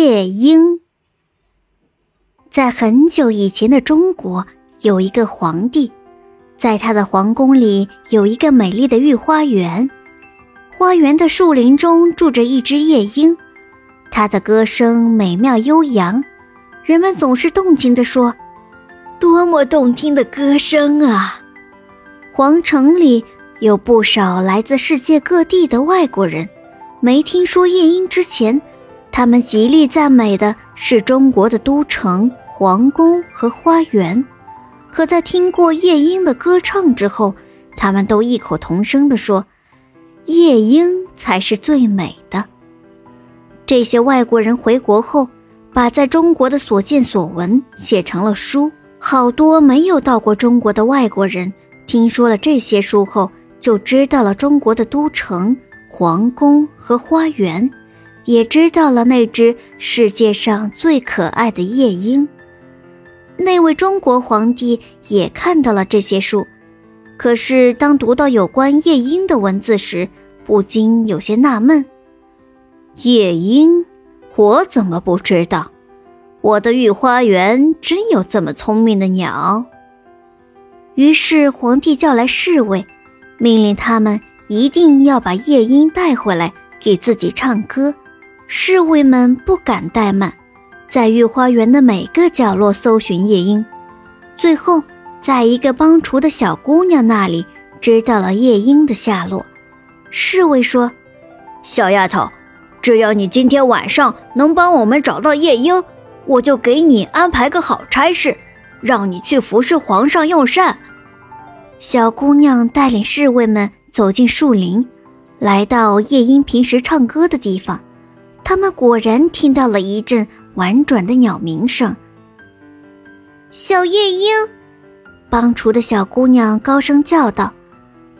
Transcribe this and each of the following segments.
夜莺。在很久以前的中国，有一个皇帝，在他的皇宫里有一个美丽的御花园，花园的树林中住着一只夜莺，它的歌声美妙悠扬，人们总是动情地说：“多么动听的歌声啊！”皇城里有不少来自世界各地的外国人，没听说夜莺之前。他们极力赞美的是中国的都城、皇宫和花园，可在听过夜莺的歌唱之后，他们都异口同声地说：“夜莺才是最美的。”这些外国人回国后，把在中国的所见所闻写成了书。好多没有到过中国的外国人，听说了这些书后，就知道了中国的都城、皇宫和花园。也知道了那只世界上最可爱的夜莺。那位中国皇帝也看到了这些树，可是当读到有关夜莺的文字时，不禁有些纳闷：夜莺，我怎么不知道？我的御花园真有这么聪明的鸟？于是皇帝叫来侍卫，命令他们一定要把夜莺带回来给自己唱歌。侍卫们不敢怠慢，在御花园的每个角落搜寻夜莺，最后在一个帮厨的小姑娘那里知道了夜莺的下落。侍卫说：“小丫头，只要你今天晚上能帮我们找到夜莺，我就给你安排个好差事，让你去服侍皇上用膳。”小姑娘带领侍卫们走进树林，来到夜莺平时唱歌的地方。他们果然听到了一阵婉转的鸟鸣声。小夜莺，帮厨的小姑娘高声叫道：“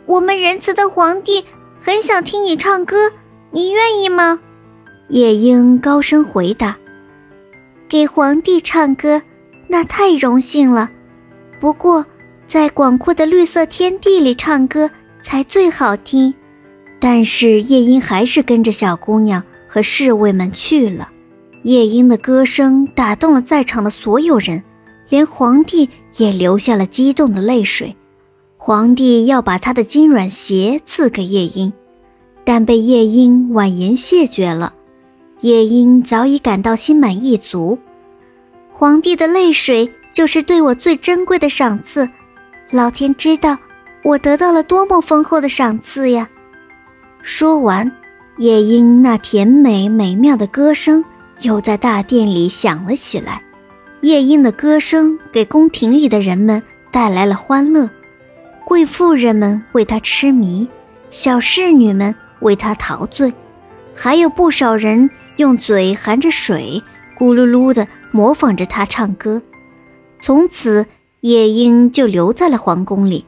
我们仁慈的皇帝很想听你唱歌，你愿意吗？”夜莺高声回答：“给皇帝唱歌，那太荣幸了。不过，在广阔的绿色天地里唱歌才最好听。”但是夜莺还是跟着小姑娘。和侍卫们去了，夜莺的歌声打动了在场的所有人，连皇帝也流下了激动的泪水。皇帝要把他的金软鞋赐给夜莺，但被夜莺婉言谢绝了。夜莺早已感到心满意足，皇帝的泪水就是对我最珍贵的赏赐，老天知道我得到了多么丰厚的赏赐呀！说完。夜莺那甜美美妙的歌声又在大殿里响了起来。夜莺的歌声给宫廷里的人们带来了欢乐，贵妇人们为它痴迷，小侍女们为它陶醉，还有不少人用嘴含着水，咕噜噜地模仿着它唱歌。从此，夜莺就留在了皇宫里，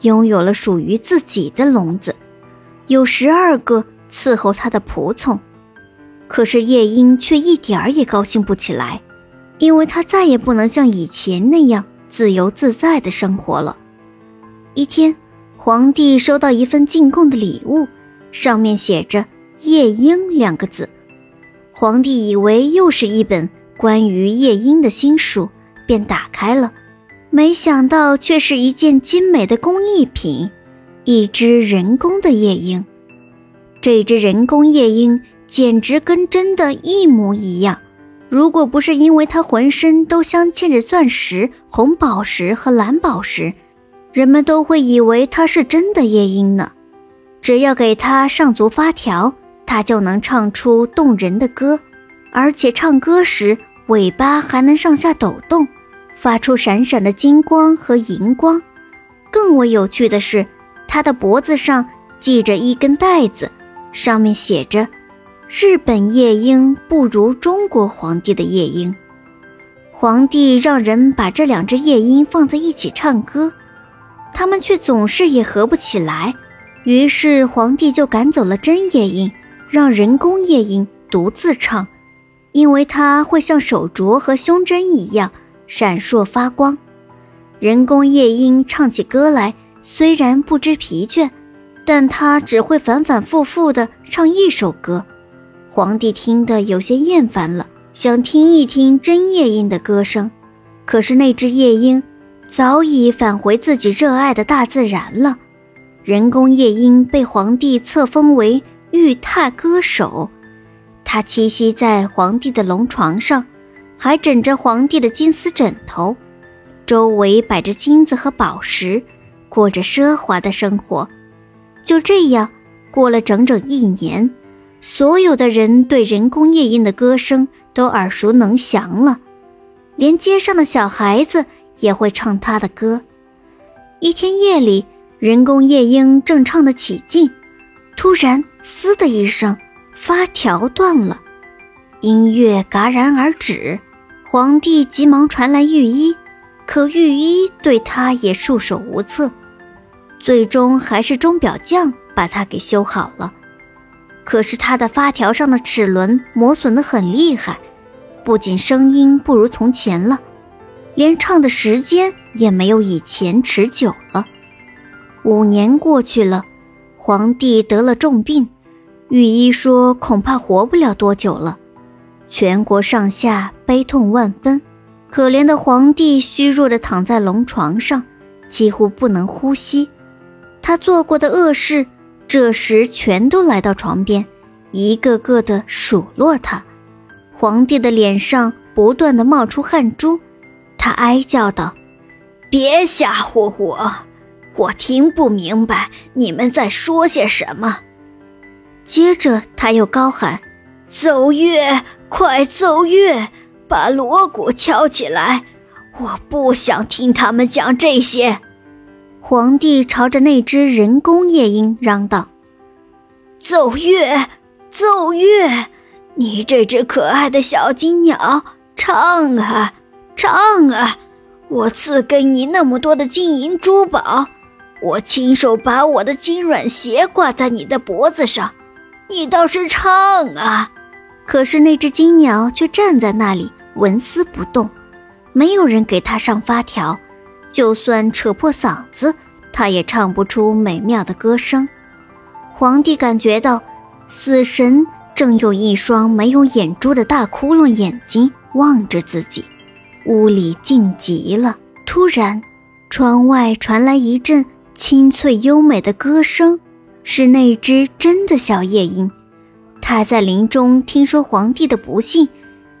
拥有了属于自己的笼子，有十二个。伺候他的仆从，可是夜莺却一点儿也高兴不起来，因为他再也不能像以前那样自由自在的生活了。一天，皇帝收到一份进贡的礼物，上面写着“夜莺”两个字。皇帝以为又是一本关于夜莺的新书，便打开了，没想到却是一件精美的工艺品——一只人工的夜莺。这只人工夜莺简直跟真的一模一样，如果不是因为它浑身都镶嵌着钻石、红宝石和蓝宝石，人们都会以为它是真的夜莺呢。只要给它上足发条，它就能唱出动人的歌，而且唱歌时尾巴还能上下抖动，发出闪闪的金光和银光。更为有趣的是，它的脖子上系着一根带子。上面写着：“日本夜莺不如中国皇帝的夜莺。”皇帝让人把这两只夜莺放在一起唱歌，他们却总是也合不起来。于是皇帝就赶走了真夜莺，让人工夜莺独自唱，因为它会像手镯和胸针一样闪烁发光。人工夜莺唱起歌来，虽然不知疲倦。但他只会反反复复地唱一首歌，皇帝听得有些厌烦了，想听一听真夜莺的歌声。可是那只夜莺早已返回自己热爱的大自然了。人工夜莺被皇帝册封为玉榻歌手，它栖息在皇帝的龙床上，还枕着皇帝的金丝枕头，周围摆着金子和宝石，过着奢华的生活。就这样过了整整一年，所有的人对人工夜莺的歌声都耳熟能详了，连街上的小孩子也会唱他的歌。一天夜里。人工夜莺正唱得起劲，突然“嘶”的一声，发条断了，音乐戛然而止。皇帝急忙传来御医，可御医对他也束手无策，最终还是钟表匠把它给修好了。可是他的发条上的齿轮磨损得很厉害，不仅声音不如从前了，连唱的时间也没有以前持久了。五年过去了，皇帝得了重病，御医说恐怕活不了多久了。全国上下悲痛万分，可怜的皇帝虚弱地躺在龙床上，几乎不能呼吸。他做过的恶事，这时全都来到床边，一个个的数落他。皇帝的脸上不断的冒出汗珠，他哀叫道：“别吓唬我！”我听不明白你们在说些什么。接着他又高喊：“奏乐，快奏乐，把锣鼓敲起来！我不想听他们讲这些。”皇帝朝着那只人工夜莺嚷道：“奏乐，奏乐！你这只可爱的小金鸟，唱啊，唱啊！我赐给你那么多的金银珠宝。”我亲手把我的金软鞋挂在你的脖子上，你倒是唱啊！可是那只金鸟却站在那里纹丝不动，没有人给它上发条，就算扯破嗓子，他也唱不出美妙的歌声。皇帝感觉到，死神正用一双没有眼珠的大窟窿眼睛望着自己，屋里静极了。突然，窗外传来一阵。清脆优美的歌声，是那只真的小夜莺。它在林中听说皇帝的不幸，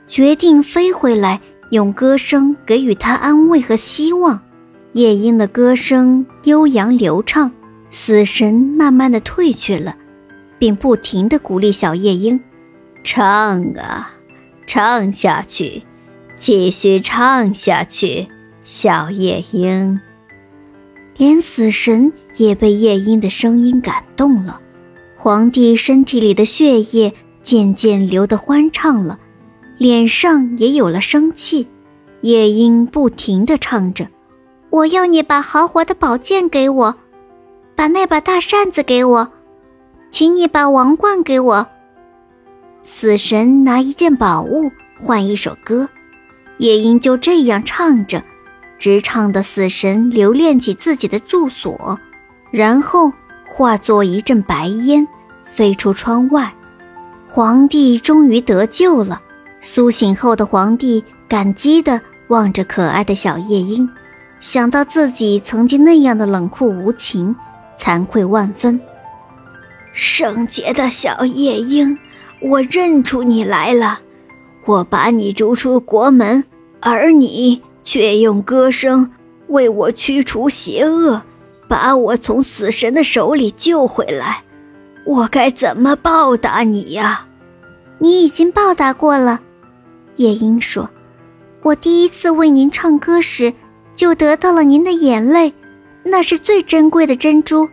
决定飞回来，用歌声给予他安慰和希望。夜莺的歌声悠扬流畅，死神慢慢的退去了，并不停地鼓励小夜莺：“唱啊，唱下去，继续唱下去，小夜莺。”连死神也被夜莺的声音感动了，皇帝身体里的血液渐渐流得欢畅了，脸上也有了生气。夜莺不停地唱着：“我要你把豪华的宝剑给我，把那把大扇子给我，请你把王冠给我。”死神拿一件宝物换一首歌，夜莺就这样唱着。直唱的死神留恋起自己的住所，然后化作一阵白烟，飞出窗外。皇帝终于得救了。苏醒后的皇帝感激地望着可爱的小夜莺，想到自己曾经那样的冷酷无情，惭愧万分。圣洁的小夜莺，我认出你来了，我把你逐出国门，而你。却用歌声为我驱除邪恶，把我从死神的手里救回来。我该怎么报答你呀？你已经报答过了，夜莺说：“我第一次为您唱歌时，就得到了您的眼泪，那是最珍贵的珍珠。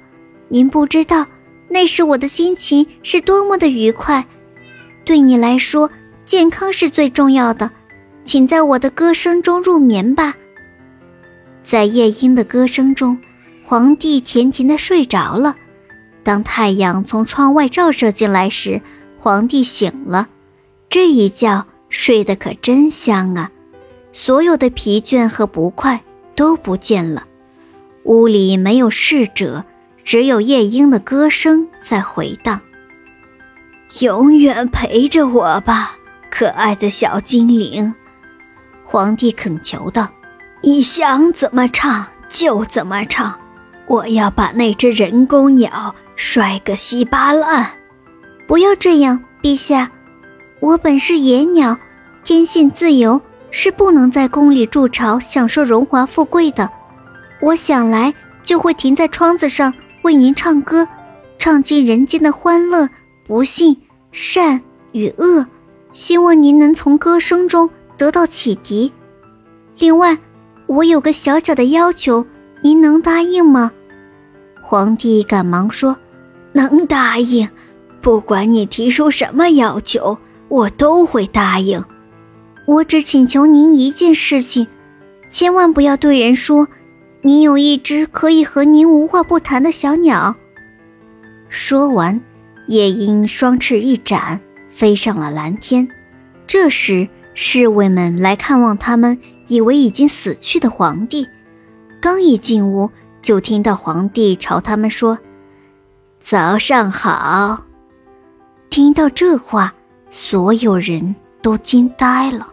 您不知道，那时我的心情是多么的愉快。对你来说，健康是最重要的。”请在我的歌声中入眠吧。在夜莺的歌声中，皇帝甜甜的睡着了。当太阳从窗外照射进来时，皇帝醒了。这一觉睡得可真香啊！所有的疲倦和不快都不见了。屋里没有侍者，只有夜莺的歌声在回荡。永远陪着我吧。可爱的小精灵。”皇帝恳求道：“你想怎么唱就怎么唱，我要把那只人工鸟摔个稀巴烂。”不要这样，陛下，我本是野鸟，天性自由，是不能在宫里筑巢，享受荣华富贵的。我想来就会停在窗子上为您唱歌，唱尽人间的欢乐、不幸、善与恶，希望您能从歌声中得到启迪。另外，我有个小小的要求，您能答应吗？皇帝赶忙说：“能答应，不管你提出什么要求，我都会答应。我只请求您一件事情，千万不要对人说。”您有一只可以和您无话不谈的小鸟。说完，夜莺双翅一展，飞上了蓝天。这时，侍卫们来看望他们以为已经死去的皇帝。刚一进屋，就听到皇帝朝他们说：“早上好。”听到这话，所有人都惊呆了。